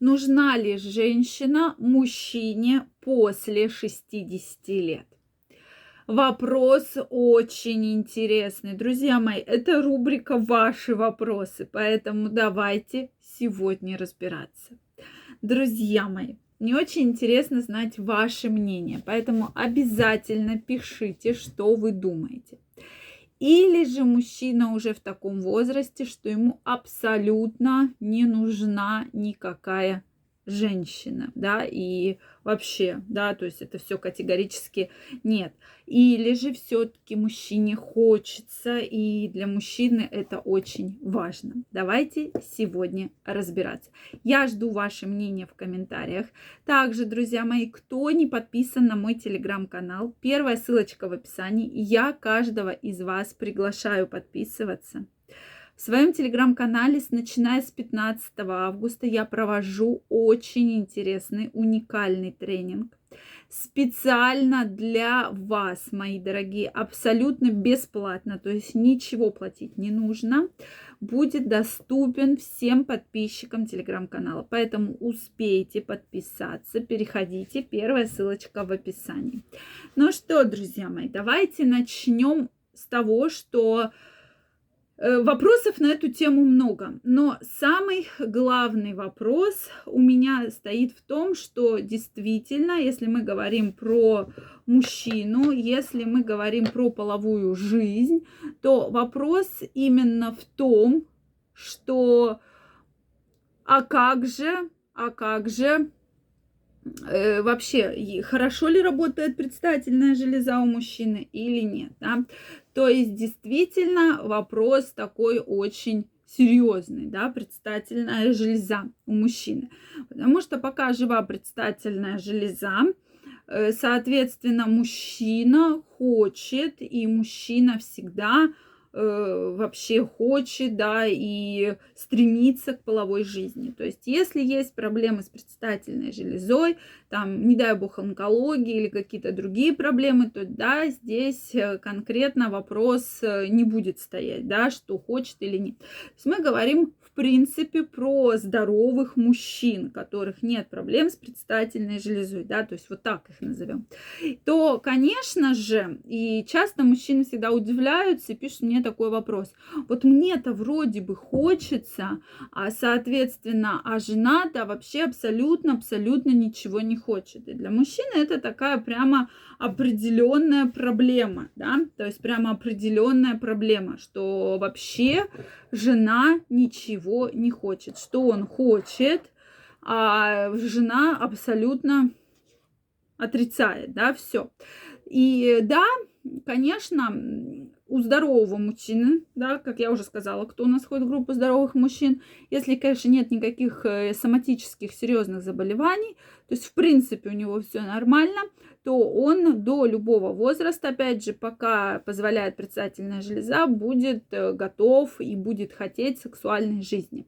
Нужна ли женщина мужчине после 60 лет? Вопрос очень интересный. Друзья мои, это рубрика «Ваши вопросы», поэтому давайте сегодня разбираться. Друзья мои, мне очень интересно знать ваше мнение, поэтому обязательно пишите, что вы думаете. Или же мужчина уже в таком возрасте, что ему абсолютно не нужна никакая женщина, да, и вообще, да, то есть это все категорически нет. Или же все-таки мужчине хочется, и для мужчины это очень важно. Давайте сегодня разбираться. Я жду ваше мнение в комментариях. Также, друзья мои, кто не подписан на мой телеграм-канал, первая ссылочка в описании. Я каждого из вас приглашаю подписываться. В своем телеграм-канале, начиная с 15 августа, я провожу очень интересный, уникальный тренинг. Специально для вас, мои дорогие, абсолютно бесплатно, то есть ничего платить не нужно, будет доступен всем подписчикам телеграм-канала. Поэтому успейте подписаться, переходите, первая ссылочка в описании. Ну что, друзья мои, давайте начнем с того, что вопросов на эту тему много, но самый главный вопрос у меня стоит в том, что действительно, если мы говорим про мужчину, если мы говорим про половую жизнь, то вопрос именно в том, что а как же, а как же э, вообще хорошо ли работает предстательная железа у мужчины или нет. Да? То есть действительно вопрос такой очень серьезный, да, предстательная железа у мужчины. Потому что пока жива предстательная железа, э, соответственно, мужчина хочет, и мужчина всегда Э, вообще хочет, да, и стремится к половой жизни. То есть, если есть проблемы с предстательной железой, там, не дай бог, онкологии или какие-то другие проблемы, то да, здесь э, конкретно вопрос э, не будет стоять, да, что хочет или нет. То есть мы говорим принципе про здоровых мужчин, которых нет проблем с предстательной железой, да, то есть вот так их назовем, то, конечно же, и часто мужчины всегда удивляются и пишут мне такой вопрос. Вот мне-то вроде бы хочется, а соответственно, а жена-то вообще абсолютно-абсолютно ничего не хочет. И для мужчины это такая прямо определенная проблема, да, то есть прямо определенная проблема, что вообще жена ничего не хочет, что он хочет, а жена абсолютно отрицает, да, все. И да, конечно, у здорового мужчины, да, как я уже сказала, кто у нас входит в группу здоровых мужчин, если, конечно, нет никаких э, соматических серьезных заболеваний, то есть, в принципе, у него все нормально, то он до любого возраста, опять же, пока позволяет предстательная железа, будет э, готов и будет хотеть сексуальной жизни.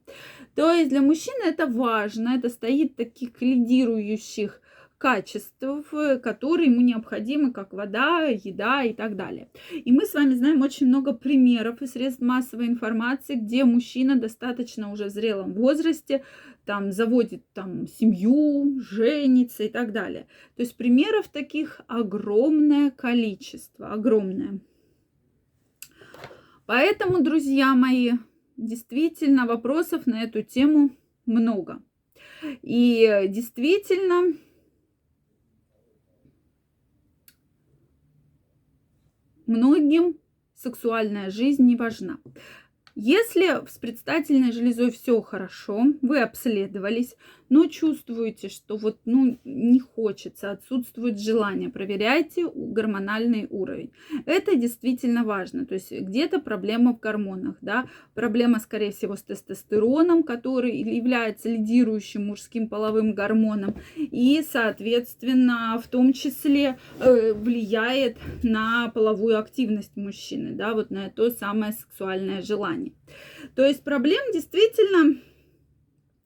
То есть для мужчины это важно, это стоит таких лидирующих качеств, которые ему необходимы, как вода, еда и так далее. И мы с вами знаем очень много примеров и средств массовой информации, где мужчина достаточно уже в зрелом возрасте там заводит там семью, женится и так далее. То есть примеров таких огромное количество, огромное. Поэтому, друзья мои, действительно вопросов на эту тему много. И действительно, многим сексуальная жизнь не важна. Если с предстательной железой все хорошо, вы обследовались, но чувствуете, что вот ну, не хочется, отсутствует желание, проверяйте гормональный уровень. Это действительно важно. То есть где-то проблема в гормонах, да, проблема, скорее всего, с тестостероном, который является лидирующим мужским половым гормоном, и, соответственно, в том числе э, влияет на половую активность мужчины, да, вот на то самое сексуальное желание. То есть проблем действительно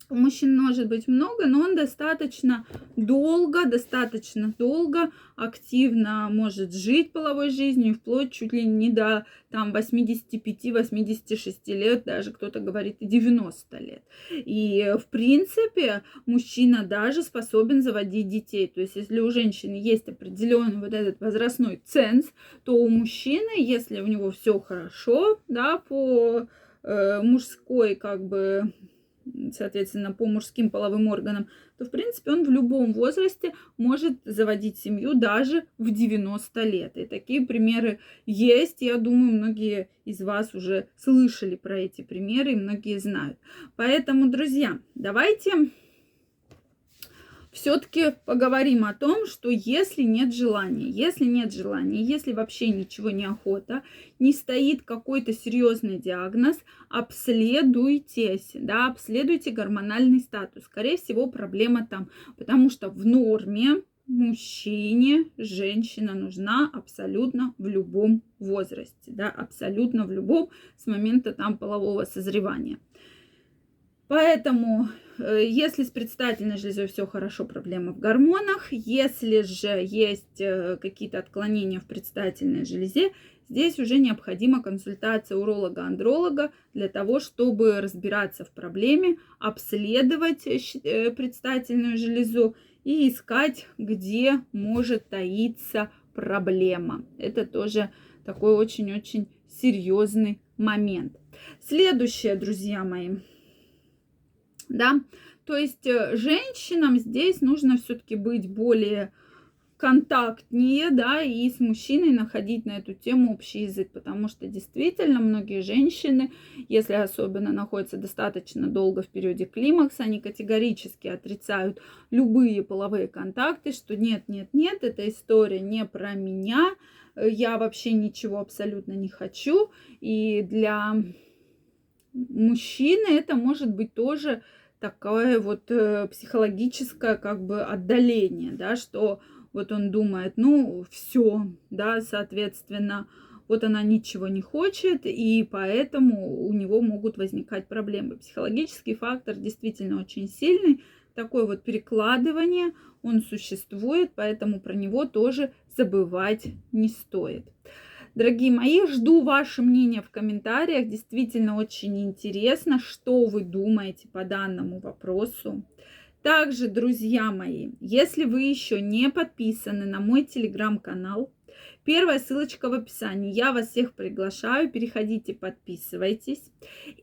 у мужчин может быть много, но он достаточно долго, достаточно долго активно может жить половой жизнью, вплоть чуть ли не до там 85-86 лет, даже кто-то говорит и 90 лет. И в принципе мужчина даже способен заводить детей. То есть если у женщины есть определенный вот этот возрастной ценз, то у мужчины, если у него все хорошо, да, по э, мужской как бы соответственно, по мужским половым органам, то, в принципе, он в любом возрасте может заводить семью даже в 90 лет. И такие примеры есть. Я думаю, многие из вас уже слышали про эти примеры, и многие знают. Поэтому, друзья, давайте все-таки поговорим о том, что если нет желания, если нет желания, если вообще ничего не охота, не стоит какой-то серьезный диагноз, обследуйтесь, да, обследуйте гормональный статус. Скорее всего, проблема там, потому что в норме мужчине женщина нужна абсолютно в любом возрасте, да, абсолютно в любом с момента там полового созревания. Поэтому, э, если с предстательной железой все хорошо, проблема в гормонах. Если же есть э, какие-то отклонения в предстательной железе, здесь уже необходима консультация уролога-андролога для того, чтобы разбираться в проблеме, обследовать э, предстательную железу и искать, где может таиться проблема. Это тоже такой очень-очень серьезный момент. Следующее, друзья мои да. То есть э, женщинам здесь нужно все-таки быть более контактнее, да, и с мужчиной находить на эту тему общий язык, потому что действительно многие женщины, если особенно находятся достаточно долго в периоде климакса, они категорически отрицают любые половые контакты, что нет, нет, нет, эта история не про меня, я вообще ничего абсолютно не хочу, и для мужчины это может быть тоже такое вот э, психологическое как бы отдаление, да, что вот он думает, ну, все, да, соответственно, вот она ничего не хочет, и поэтому у него могут возникать проблемы. Психологический фактор действительно очень сильный, такое вот перекладывание, он существует, поэтому про него тоже забывать не стоит. Дорогие мои, жду ваше мнение в комментариях. Действительно очень интересно, что вы думаете по данному вопросу. Также, друзья мои, если вы еще не подписаны на мой телеграм-канал, Первая ссылочка в описании. Я вас всех приглашаю. Переходите, подписывайтесь.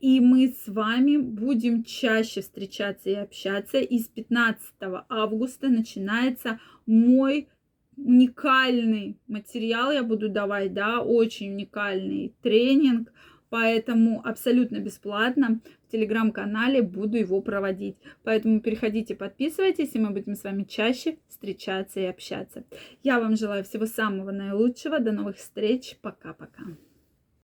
И мы с вами будем чаще встречаться и общаться. И с 15 августа начинается мой уникальный материал я буду давать, да, очень уникальный тренинг, поэтому абсолютно бесплатно в телеграм-канале буду его проводить. Поэтому переходите, подписывайтесь, и мы будем с вами чаще встречаться и общаться. Я вам желаю всего самого наилучшего. До новых встреч. Пока-пока.